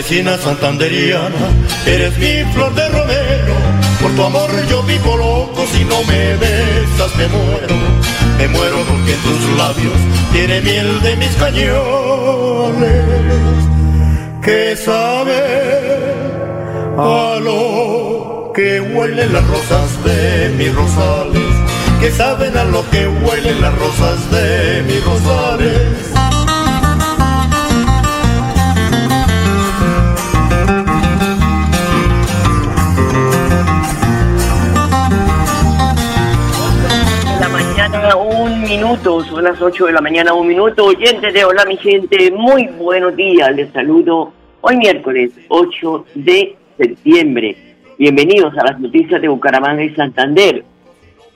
Campesina santanderiana, eres mi flor de romero. Por tu amor yo vivo loco, si no me besas me muero. Me muero porque tus labios tiene miel de mis cañones. Que sabe a lo que huelen las rosas de mis rosales. Que saben a lo que huelen las rosas de mis rosales. Un minuto, son las 8 de la mañana, un minuto. Oyentes de Hola, mi gente, muy buenos días. Les saludo hoy miércoles 8 de septiembre. Bienvenidos a las noticias de Bucaramanga y Santander.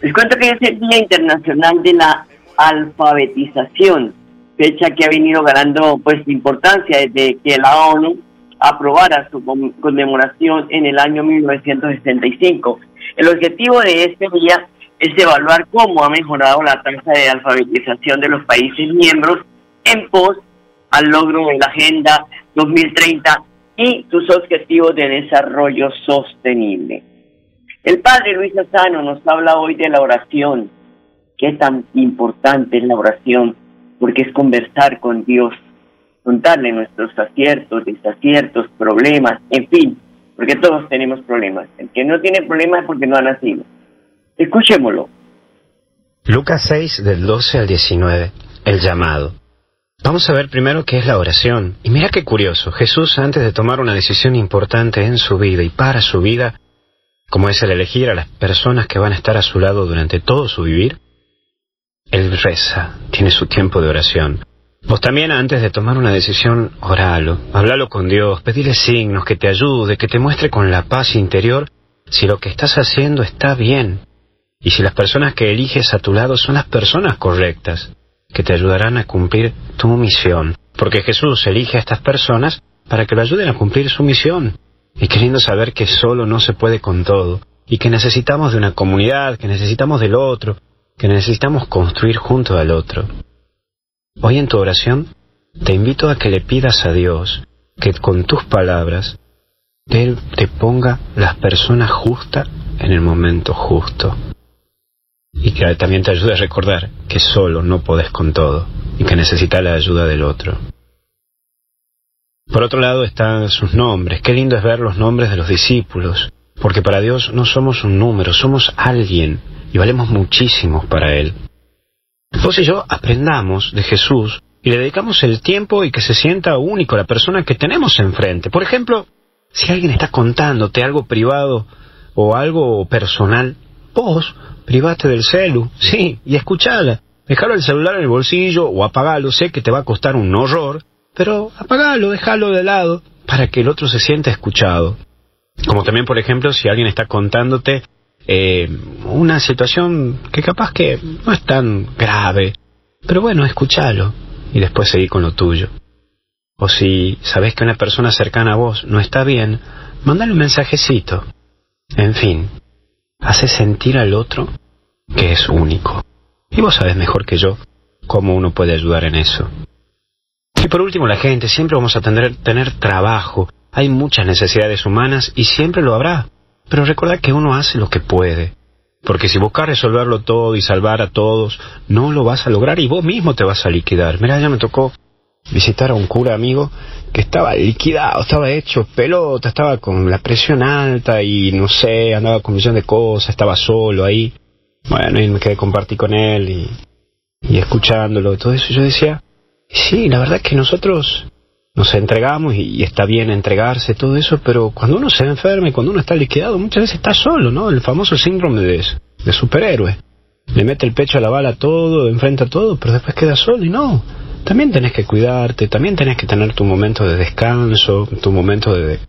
Les cuento que es el Día Internacional de la Alfabetización, fecha que ha venido ganando pues importancia desde que la ONU aprobara su con- conmemoración en el año 1965. El objetivo de este día es evaluar cómo ha mejorado la tasa de alfabetización de los países miembros en pos al logro de la Agenda 2030 y sus objetivos de desarrollo sostenible. El padre Luis Asano nos habla hoy de la oración. Qué tan importante es la oración, porque es conversar con Dios, contarle nuestros aciertos, desaciertos, problemas, en fin, porque todos tenemos problemas. El que no tiene problemas es porque no ha nacido. Escuchémoslo. Lucas 6 del 12 al 19, el llamado. Vamos a ver primero qué es la oración. Y mira qué curioso, Jesús antes de tomar una decisión importante en su vida y para su vida, como es el elegir a las personas que van a estar a su lado durante todo su vivir, Él reza, tiene su tiempo de oración. Vos también antes de tomar una decisión, oralo, hablalo con Dios, pedile signos, que te ayude, que te muestre con la paz interior si lo que estás haciendo está bien y si las personas que eliges a tu lado son las personas correctas, que te ayudarán a cumplir tu misión. Porque Jesús elige a estas personas para que lo ayuden a cumplir su misión. Y queriendo saber que solo no se puede con todo, y que necesitamos de una comunidad, que necesitamos del otro, que necesitamos construir junto al otro. Hoy en tu oración te invito a que le pidas a Dios que con tus palabras Él te ponga las personas justas en el momento justo y que también te ayude a recordar que solo no podés con todo y que necesitas la ayuda del otro. Por otro lado están sus nombres. Qué lindo es ver los nombres de los discípulos, porque para Dios no somos un número, somos alguien y valemos muchísimo para Él. Vos y yo aprendamos de Jesús y le dedicamos el tiempo y que se sienta único la persona que tenemos enfrente. Por ejemplo, si alguien está contándote algo privado o algo personal, vos private del celu, sí, y escuchala. Dejalo el celular en el bolsillo o apagalo, sé que te va a costar un horror, pero apagalo, déjalo de lado para que el otro se sienta escuchado. Como también, por ejemplo, si alguien está contándote eh, una situación que capaz que no es tan grave, pero bueno, escúchalo y después seguí con lo tuyo. O si sabes que una persona cercana a vos no está bien, mándale un mensajecito. En fin, hace sentir al otro que es único. Y vos sabes mejor que yo cómo uno puede ayudar en eso. Y por último, la gente, siempre vamos a tener, tener trabajo. Hay muchas necesidades humanas y siempre lo habrá. Pero recuerda que uno hace lo que puede. Porque si buscas resolverlo todo y salvar a todos, no lo vas a lograr y vos mismo te vas a liquidar. Mira, ya me tocó visitar a un cura amigo que estaba liquidado, estaba hecho pelota, estaba con la presión alta y no sé, andaba con millón de cosas, estaba solo ahí. Bueno, y me quedé compartir con él y, y escuchándolo, todo eso. Yo decía, sí, la verdad es que nosotros nos entregamos y, está bien entregarse, todo eso, pero cuando uno se enferma y cuando uno está liquidado, muchas veces está solo, ¿no? El famoso síndrome de, de superhéroe. Le mete el pecho a la bala todo, enfrenta todo, pero después queda solo y no. También tenés que cuidarte, también tenés que tener tu momento de descanso, tu momento de,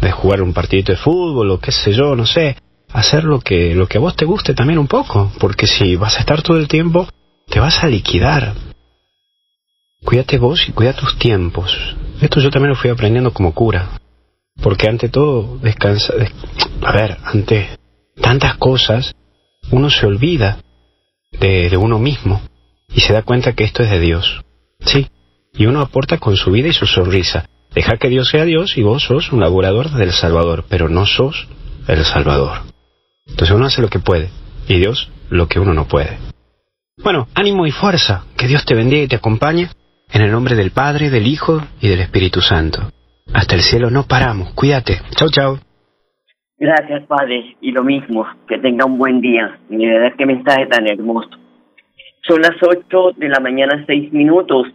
de jugar un partidito de fútbol o qué sé yo, no sé. Hacer lo que, lo que a vos te guste también un poco, porque si vas a estar todo el tiempo, te vas a liquidar. Cuídate vos y cuida tus tiempos. Esto yo también lo fui aprendiendo como cura. Porque ante todo, descansa... a ver, ante tantas cosas, uno se olvida de, de uno mismo y se da cuenta que esto es de Dios. Sí, y uno aporta con su vida y su sonrisa. Deja que Dios sea Dios y vos sos un laborador del Salvador, pero no sos el Salvador. Entonces uno hace lo que puede y Dios lo que uno no puede. Bueno, ánimo y fuerza, que Dios te bendiga y te acompañe en el nombre del Padre, del Hijo y del Espíritu Santo. Hasta el cielo no paramos. Cuídate. Chau, chau. Gracias, Padre. Y lo mismo, que tenga un buen día. Y de verdad, qué mensaje tan hermoso. Son las 8 de la mañana, 6 minutos.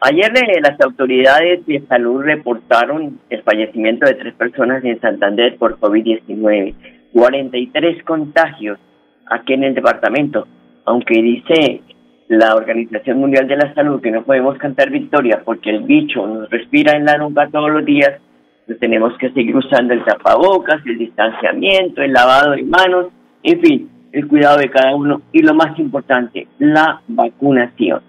Ayer eh, las autoridades de salud reportaron el fallecimiento de tres personas en Santander por COVID-19. 43 contagios aquí en el departamento. Aunque dice la Organización Mundial de la Salud que no podemos cantar victoria porque el bicho nos respira en la nuca todos los días, pues tenemos que seguir usando el tapabocas, el distanciamiento, el lavado de manos, en fin, el cuidado de cada uno y lo más importante, la vacunación.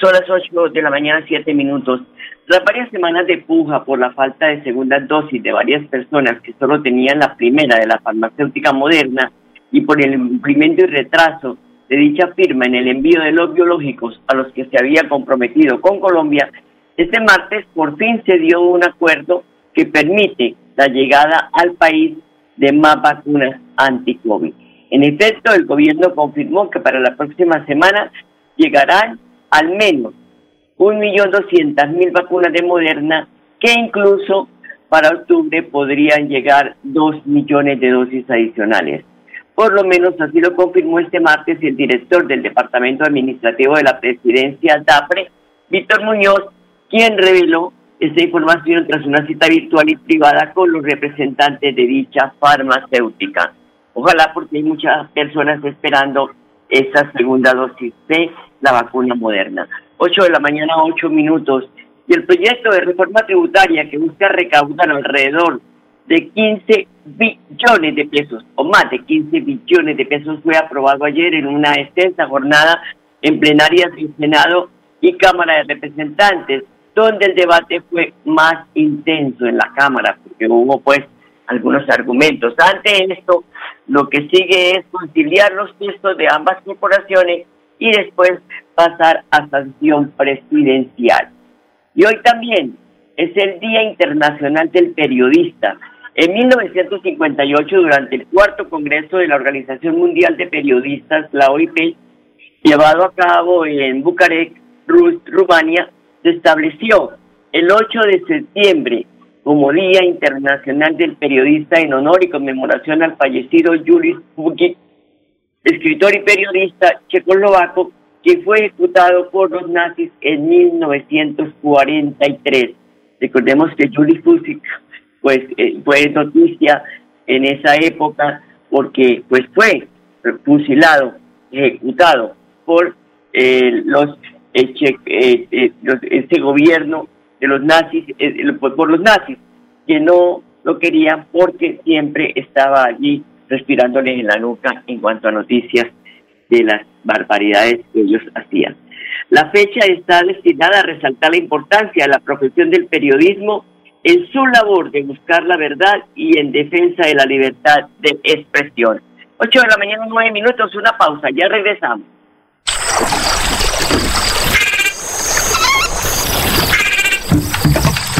Son las 8 de la mañana, 7 minutos. Tras varias semanas de puja por la falta de segunda dosis de varias personas que solo tenían la primera de la farmacéutica moderna y por el cumplimiento y retraso de dicha firma en el envío de los biológicos a los que se había comprometido con Colombia, este martes por fin se dio un acuerdo que permite la llegada al país de más vacunas anti-COVID. En efecto, el gobierno confirmó que para la próxima semana llegarán al menos 1.200.000 vacunas de Moderna, que incluso para octubre podrían llegar 2 millones de dosis adicionales. Por lo menos así lo confirmó este martes el director del Departamento Administrativo de la Presidencia, DAPRE, Víctor Muñoz, quien reveló esta información tras una cita virtual y privada con los representantes de dicha farmacéutica. Ojalá porque hay muchas personas esperando esa segunda dosis de la vacuna moderna. 8 de la mañana, 8 minutos. Y el proyecto de reforma tributaria que busca recaudar alrededor de 15 billones de pesos, o más de 15 billones de pesos, fue aprobado ayer en una extensa jornada en plenarias del Senado y Cámara de Representantes, donde el debate fue más intenso en la Cámara, porque hubo pues algunos argumentos. Ante esto, lo que sigue es conciliar los textos de ambas corporaciones y después pasar a sanción presidencial. Y hoy también es el Día Internacional del Periodista. En 1958, durante el cuarto Congreso de la Organización Mundial de Periodistas, la OIP, llevado a cabo en Bucarest, Rumania, se estableció el 8 de septiembre como Día Internacional del Periodista en honor y conmemoración al fallecido Julius Bukic, escritor y periodista checoslovaco que fue ejecutado por los nazis en 1943. Recordemos que Julius Bukic pues eh, fue noticia en esa época porque pues fue fusilado, ejecutado por eh, los, eh, los, este gobierno de los nazis, por los nazis, que no lo querían porque siempre estaba allí respirándoles en la nuca en cuanto a noticias de las barbaridades que ellos hacían. La fecha está destinada a resaltar la importancia de la profesión del periodismo en su labor de buscar la verdad y en defensa de la libertad de expresión. 8 de la mañana, 9 minutos, una pausa, ya regresamos.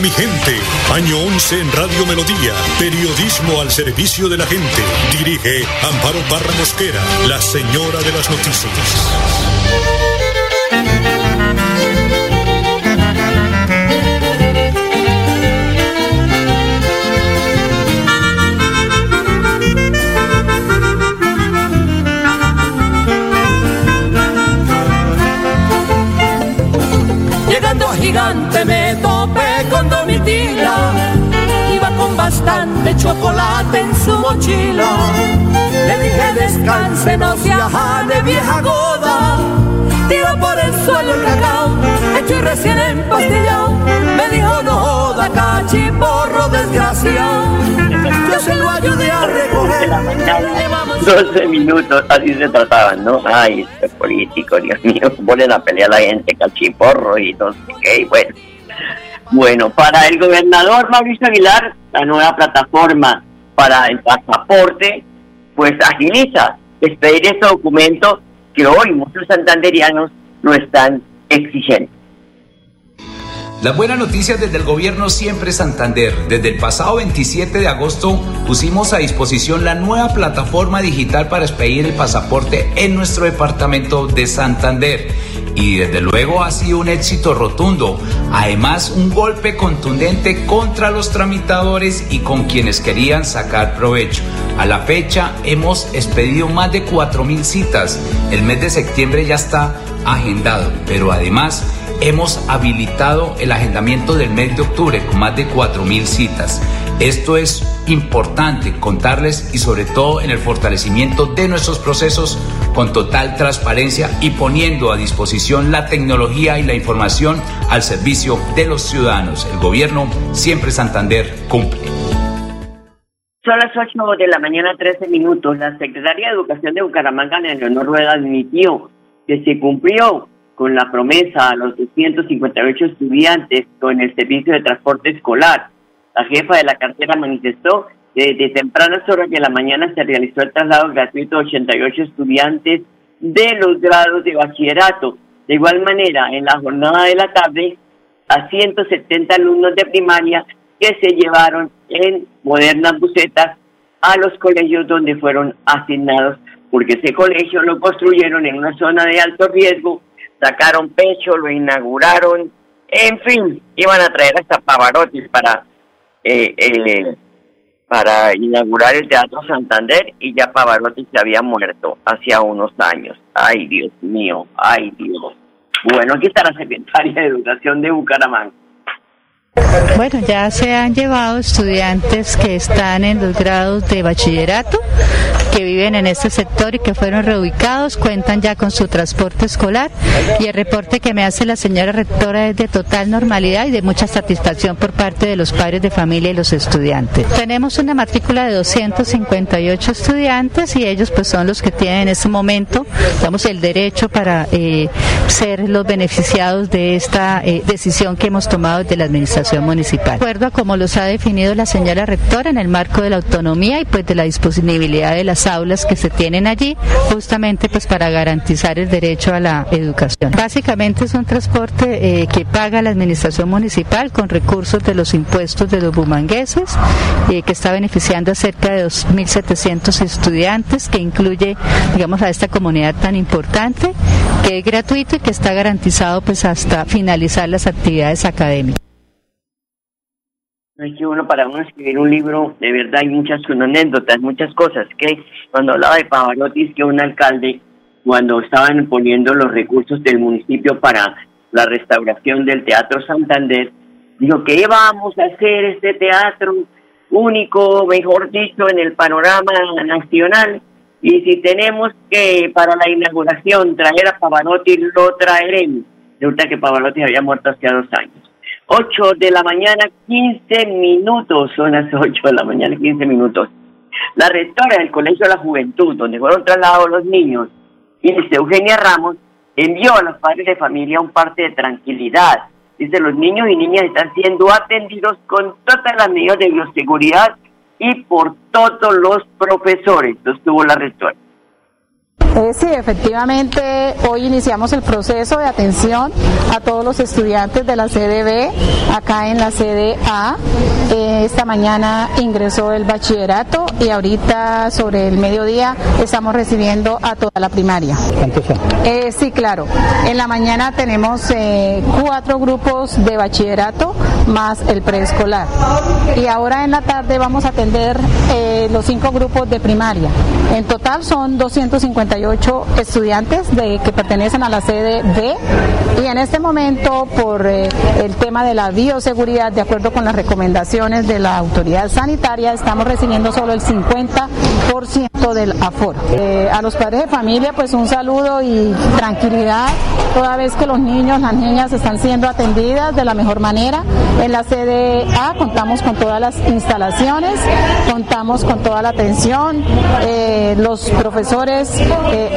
mi gente. Año 11 en Radio Melodía. Periodismo al servicio de la gente. Dirige Amparo Parra Mosquera, la señora de las noticias. Mochila. Le dije descanse, no se de vieja goda, tira por el suelo el cacao, hecho y recién empastillado. Me dijo no joda, cachiporro desgraciado, yo se lo ayudé a recoger. 12 minutos, así se trataban, ¿no? Ay, este político, Dios mío, ponen a pelear a la gente, cachiporro y no sé qué, y bueno. Bueno, para el gobernador Mauricio Aguilar, la nueva plataforma para el pasaporte, pues agiliza expedir este documento que hoy muchos santanderianos no están exigiendo. Las buenas noticias desde el gobierno Siempre Santander. Desde el pasado 27 de agosto pusimos a disposición la nueva plataforma digital para expedir el pasaporte en nuestro departamento de Santander. Y desde luego ha sido un éxito rotundo. Además, un golpe contundente contra los tramitadores y con quienes querían sacar provecho. A la fecha hemos expedido más de 4.000 citas. El mes de septiembre ya está agendado, pero además hemos habilitado el agendamiento del mes de octubre con más de 4.000 citas. Esto es importante contarles y sobre todo en el fortalecimiento de nuestros procesos con total transparencia y poniendo a disposición la tecnología y la información al servicio de los ciudadanos. El gobierno siempre Santander cumple. Son las 8 de la mañana, 13 minutos. La secretaria de Educación de Bucaramanga, Leonor Rueda, admitió que se cumplió con la promesa a los 258 estudiantes con el servicio de transporte escolar. La jefa de la cartera manifestó que desde tempranas horas de la mañana se realizó el traslado gratuito de 88 estudiantes de los grados de bachillerato. De igual manera, en la jornada de la tarde, a 170 alumnos de primaria que se llevaron en modernas bucetas a los colegios donde fueron asignados, porque ese colegio lo construyeron en una zona de alto riesgo sacaron pecho, lo inauguraron, en fin, iban a traer hasta Pavarotti para eh, eh, para inaugurar el Teatro Santander y ya Pavarotti se había muerto hacía unos años. Ay, Dios mío, ay, Dios. Bueno, aquí está la secretaria de Educación de Bucaramanga. Bueno, ya se han llevado estudiantes que están en los grados de bachillerato, que viven en este sector y que fueron reubicados, cuentan ya con su transporte escolar y el reporte que me hace la señora rectora es de total normalidad y de mucha satisfacción por parte de los padres de familia y los estudiantes. Tenemos una matrícula de 258 estudiantes y ellos pues son los que tienen en este momento, digamos, el derecho para eh, ser los beneficiados de esta eh, decisión que hemos tomado desde la administración municipal. De acuerdo a como los ha definido la señora rectora en el marco de la autonomía y pues de la disponibilidad de las aulas que se tienen allí, justamente pues para garantizar el derecho a la educación. Básicamente es un transporte eh, que paga la administración municipal con recursos de los impuestos de los bumangueses, eh, que está beneficiando a cerca de 2.700 estudiantes, que incluye, digamos, a esta comunidad tan importante, que es gratuito y que está garantizado pues hasta finalizar las actividades académicas. Es que uno para uno escribir un libro, de verdad hay muchas anécdotas, muchas cosas, que cuando hablaba de Pavarotti, que un alcalde, cuando estaban poniendo los recursos del municipio para la restauración del Teatro Santander, dijo, ¿qué vamos a hacer este teatro único, mejor dicho, en el panorama nacional? Y si tenemos que para la inauguración traer a Pavarotti, lo traeremos. Resulta que Pavarotti había muerto hace dos años. 8 de la mañana, 15 minutos, son las 8 de la mañana, 15 minutos. La rectora del Colegio de la Juventud, donde fueron trasladados los niños, dice Eugenia Ramos, envió a los padres de familia un parte de tranquilidad. Dice, los niños y niñas están siendo atendidos con todas las medidas de bioseguridad y por todos los profesores, tuvo la rectora. Eh, sí, efectivamente, hoy iniciamos el proceso de atención a todos los estudiantes de la sede B, acá en la sede A. Eh, esta mañana ingresó el bachillerato y ahorita sobre el mediodía estamos recibiendo a toda la primaria. ¿Cuántos son? Eh, sí, claro. En la mañana tenemos eh, cuatro grupos de bachillerato más el preescolar. Y ahora en la tarde vamos a atender eh, los cinco grupos de primaria. En total son 258 estudiantes de, que pertenecen a la sede B y en este momento por eh, el tema de la bioseguridad, de acuerdo con las recomendaciones de la autoridad sanitaria, estamos recibiendo solo el 50% del aforo. Eh, a los padres de familia pues un saludo y tranquilidad toda vez que los niños, las niñas están siendo atendidas de la mejor manera. En la sede A contamos con todas las instalaciones, contamos con toda la atención, eh, los profesores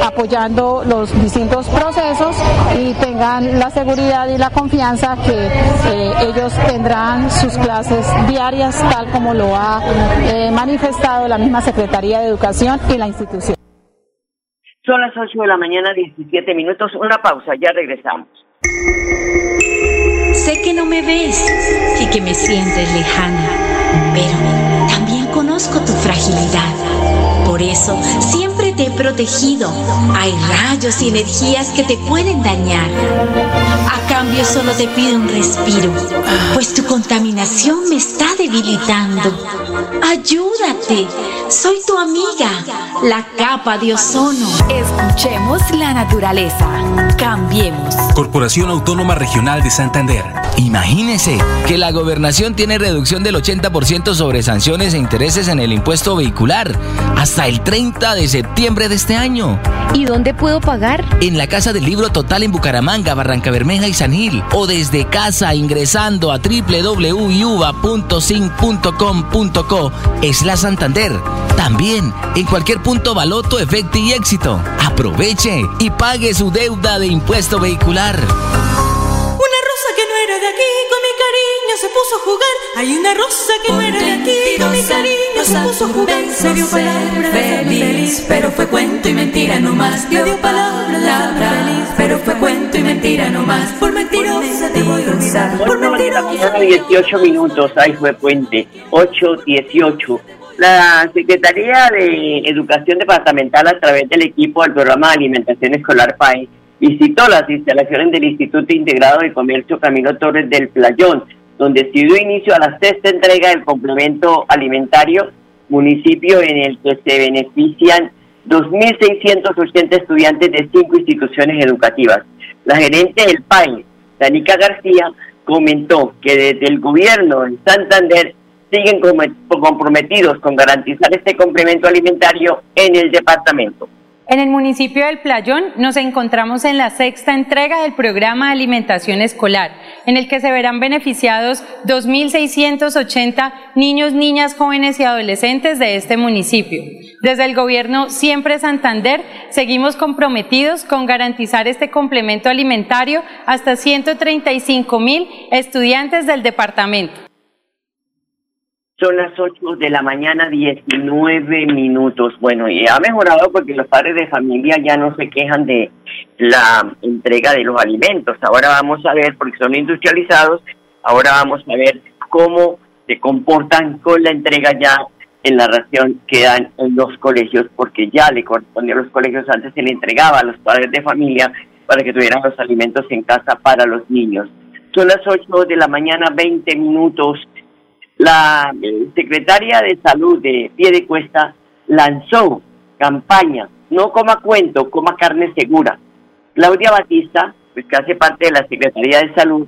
apoyando los distintos procesos y tengan la seguridad y la confianza que eh, ellos tendrán sus clases diarias tal como lo ha eh, manifestado la misma Secretaría de Educación y la institución. Son las 8 de la mañana, 17 minutos. Una pausa, ya regresamos. Sé que no me ves y que me sientes lejana, pero también conozco tu fragilidad. Por eso siempre he protegido. Hay rayos y energías que te pueden dañar. A cambio solo te pido un respiro, pues tu contaminación me está debilitando. Ayúdate, soy tu amiga, la capa de ozono. Escuchemos la naturaleza. Cambiemos. Corporación Autónoma Regional de Santander. Imagínese que la gobernación tiene reducción del 80% sobre sanciones e intereses en el impuesto vehicular hasta el 30 de septiembre de este año. ¿Y dónde puedo pagar? En la Casa del Libro Total en Bucaramanga, Barranca Bermeja y San Gil. O desde casa ingresando a www.sin.com.co es la Santander. También en cualquier punto Baloto, Efecto y Éxito. Aproveche y pague su deuda de impuesto vehicular. Una rosa que no era de aquí, con mi cariño se puso a jugar. Hay una rosa que no era de aquí, con mi cariño se puso a jugar. Se dio palabra feliz, pero fue cuento y mentira no más. Le dio palabra feliz, pero fue cuento y mentira no más. Por mentirosa te voy a olvidar. Por mentirosa. 18 minutos, ahí fue puente. 8.18. La Secretaría de Educación Departamental, a través del equipo del programa de alimentación escolar PAE, visitó las instalaciones del Instituto Integrado de Comercio Camilo Torres del Playón, donde se dio inicio a la sexta entrega del complemento alimentario, municipio en el que se benefician 2.680 estudiantes de cinco instituciones educativas. La gerente del PAE, Danica García, comentó que desde el gobierno de Santander siguen comprometidos con garantizar este complemento alimentario en el departamento. En el municipio del Playón nos encontramos en la sexta entrega del programa de alimentación escolar, en el que se verán beneficiados 2.680 niños, niñas, jóvenes y adolescentes de este municipio. Desde el gobierno Siempre Santander seguimos comprometidos con garantizar este complemento alimentario hasta 135 mil estudiantes del departamento. Son las 8 de la mañana, 19 minutos. Bueno, y ha mejorado porque los padres de familia ya no se quejan de la entrega de los alimentos. Ahora vamos a ver, porque son industrializados, ahora vamos a ver cómo se comportan con la entrega ya en la ración que dan en los colegios, porque ya le correspondía a los colegios, antes se le entregaba a los padres de familia para que tuvieran los alimentos en casa para los niños. Son las 8 de la mañana, 20 minutos. La eh, secretaria de Salud de Pie de Cuesta lanzó campaña, no coma cuento, coma carne segura. Claudia Batista, pues que hace parte de la Secretaría de Salud,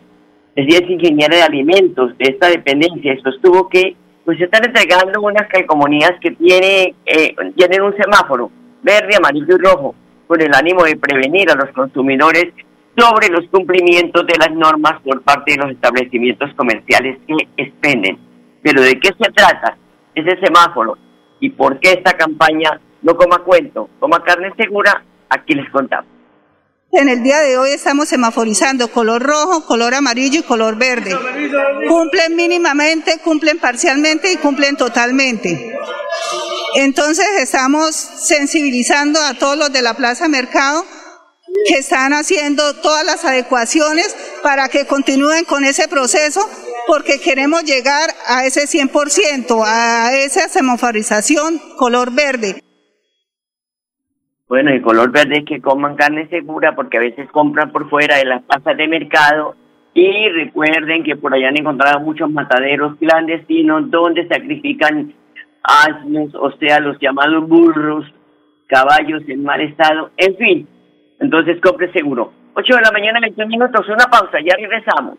es ingeniera de alimentos de esta dependencia, sostuvo que pues están entregando unas calcomanías que tiene, eh, tienen un semáforo verde, amarillo y rojo, con el ánimo de prevenir a los consumidores sobre los cumplimientos de las normas por parte de los establecimientos comerciales que expenden. Pero ¿de qué se trata ese semáforo? ¿Y por qué esta campaña no coma cuento, coma carne segura? Aquí les contamos. En el día de hoy estamos semaforizando color rojo, color amarillo y color verde. Cumplen mínimamente, cumplen parcialmente y cumplen totalmente. Entonces estamos sensibilizando a todos los de la Plaza Mercado que están haciendo todas las adecuaciones para que continúen con ese proceso porque queremos llegar a ese 100%, a esa semaforización color verde. Bueno, el color verde es que coman carne segura porque a veces compran por fuera de las plazas de mercado y recuerden que por allá han encontrado muchos mataderos clandestinos donde sacrifican asnos, o sea, los llamados burros, caballos en mal estado, en fin. Entonces compre seguro. 8 de la mañana, 20 minutos, una pausa, ya regresamos.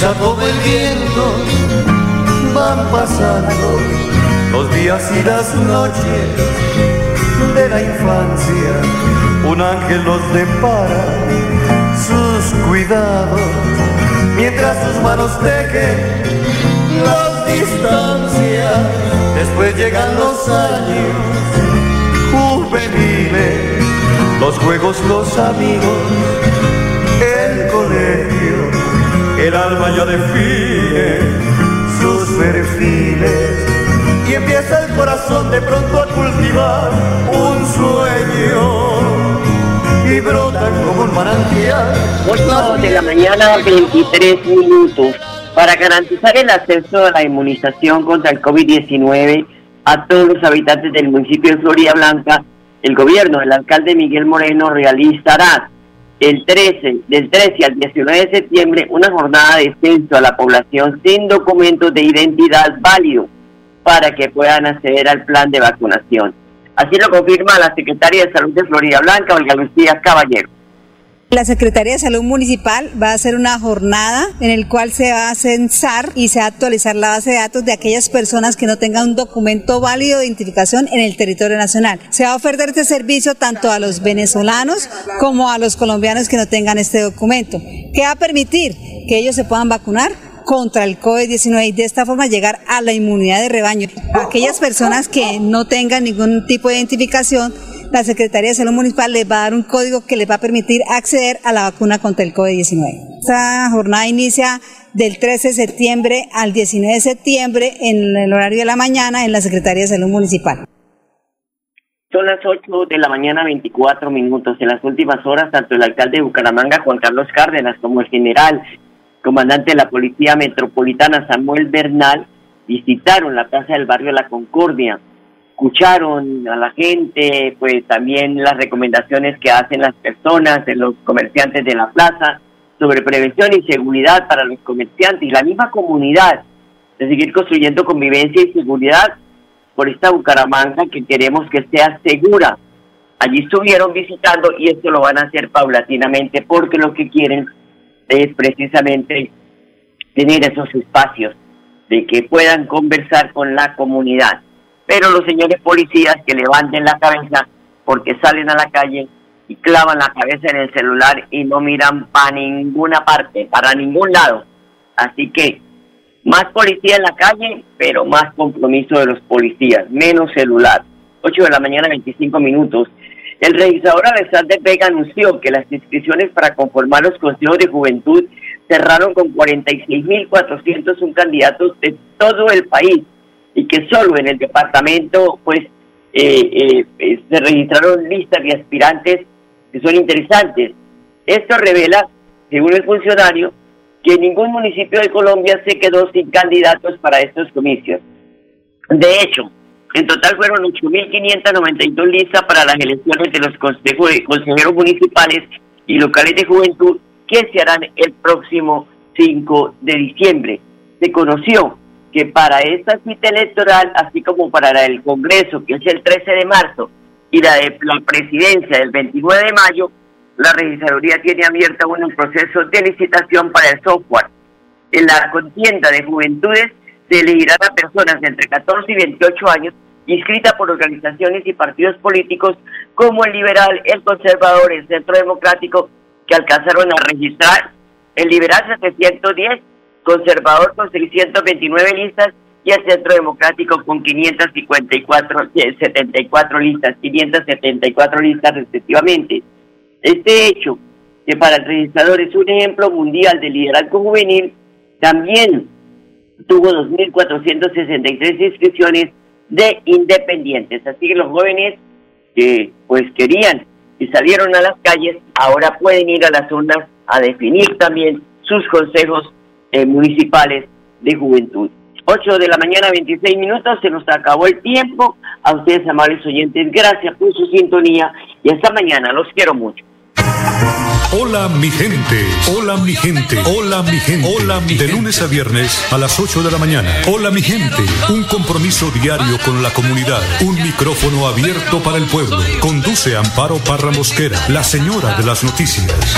Deprisa como el viento van pasando los días y las noches de la infancia. Un ángel los depara sus cuidados mientras sus manos tejen las distancias. Después llegan los años juveniles, los juegos, los amigos, el colegio el alma ya define sus perfiles y empieza el corazón de pronto a cultivar un sueño y brotan como un manantial. 8 de la mañana, 23 minutos. Para garantizar el acceso a la inmunización contra el COVID-19 a todos los habitantes del municipio de Florida Blanca, el gobierno del alcalde Miguel Moreno realizará el 13, del 13 al 19 de septiembre, una jornada de censo a la población sin documentos de identidad válido para que puedan acceder al plan de vacunación. Así lo confirma la secretaria de Salud de Florida Blanca, Olga Lucía Caballero. La Secretaría de Salud Municipal va a hacer una jornada en el cual se va a censar y se va a actualizar la base de datos de aquellas personas que no tengan un documento válido de identificación en el territorio nacional. Se va a ofrecer este servicio tanto a los venezolanos como a los colombianos que no tengan este documento. ¿Qué va a permitir? Que ellos se puedan vacunar contra el COVID-19 y de esta forma llegar a la inmunidad de rebaño. Aquellas personas que no tengan ningún tipo de identificación la Secretaría de Salud Municipal les va a dar un código que les va a permitir acceder a la vacuna contra el COVID-19. Esta jornada inicia del 13 de septiembre al 19 de septiembre en el horario de la mañana en la Secretaría de Salud Municipal. Son las 8 de la mañana, 24 minutos. En las últimas horas, tanto el alcalde de Bucaramanga, Juan Carlos Cárdenas, como el general, comandante de la Policía Metropolitana, Samuel Bernal, visitaron la Plaza del Barrio La Concordia escucharon a la gente, pues también las recomendaciones que hacen las personas, los comerciantes de la plaza, sobre prevención y seguridad para los comerciantes y la misma comunidad, de seguir construyendo convivencia y seguridad por esta Bucaramanga que queremos que sea segura allí estuvieron visitando y esto lo van a hacer paulatinamente porque lo que quieren es precisamente tener esos espacios de que puedan conversar con la comunidad. Pero los señores policías que levanten la cabeza porque salen a la calle y clavan la cabeza en el celular y no miran para ninguna parte, para ningún lado. Así que más policía en la calle, pero más compromiso de los policías, menos celular. 8 de la mañana, 25 minutos. El registrador Alexander Vega anunció que las inscripciones para conformar los consejos de juventud cerraron con 46.401 candidatos de todo el país y que solo en el departamento pues eh, eh, se registraron listas de aspirantes que son interesantes. Esto revela, según el funcionario, que ningún municipio de Colombia se quedó sin candidatos para estos comicios. De hecho, en total fueron 8.592 listas para las elecciones de los consejeros municipales y locales de juventud que se harán el próximo 5 de diciembre. Se conoció que para esta cita electoral, así como para del Congreso, que es el 13 de marzo, y la de la presidencia del 29 de mayo, la registraduría tiene abierta un proceso de licitación para el software. En la contienda de juventudes se elegirán a personas de entre 14 y 28 años inscritas por organizaciones y partidos políticos como el liberal, el conservador, el centro democrático, que alcanzaron a registrar el liberal 710, conservador con 629 listas y el Centro Democrático con 554, 74 eh, listas, 574 listas respectivamente. Este hecho, que para el registrador es un ejemplo mundial de liderazgo juvenil, también tuvo 2.463 inscripciones de independientes. Así que los jóvenes que pues querían y salieron a las calles, ahora pueden ir a las urnas a definir también sus consejos eh, municipales de juventud. 8 de la mañana, 26 minutos, se nos acabó el tiempo. A ustedes, amables oyentes, gracias por su sintonía y hasta mañana. Los quiero mucho. Hola mi gente, hola mi gente, hola mi gente, hola mi De lunes a viernes a las 8 de la mañana. Hola mi gente, un compromiso diario con la comunidad, un micrófono abierto para el pueblo. Conduce Amparo Parra Mosquera, la señora de las noticias.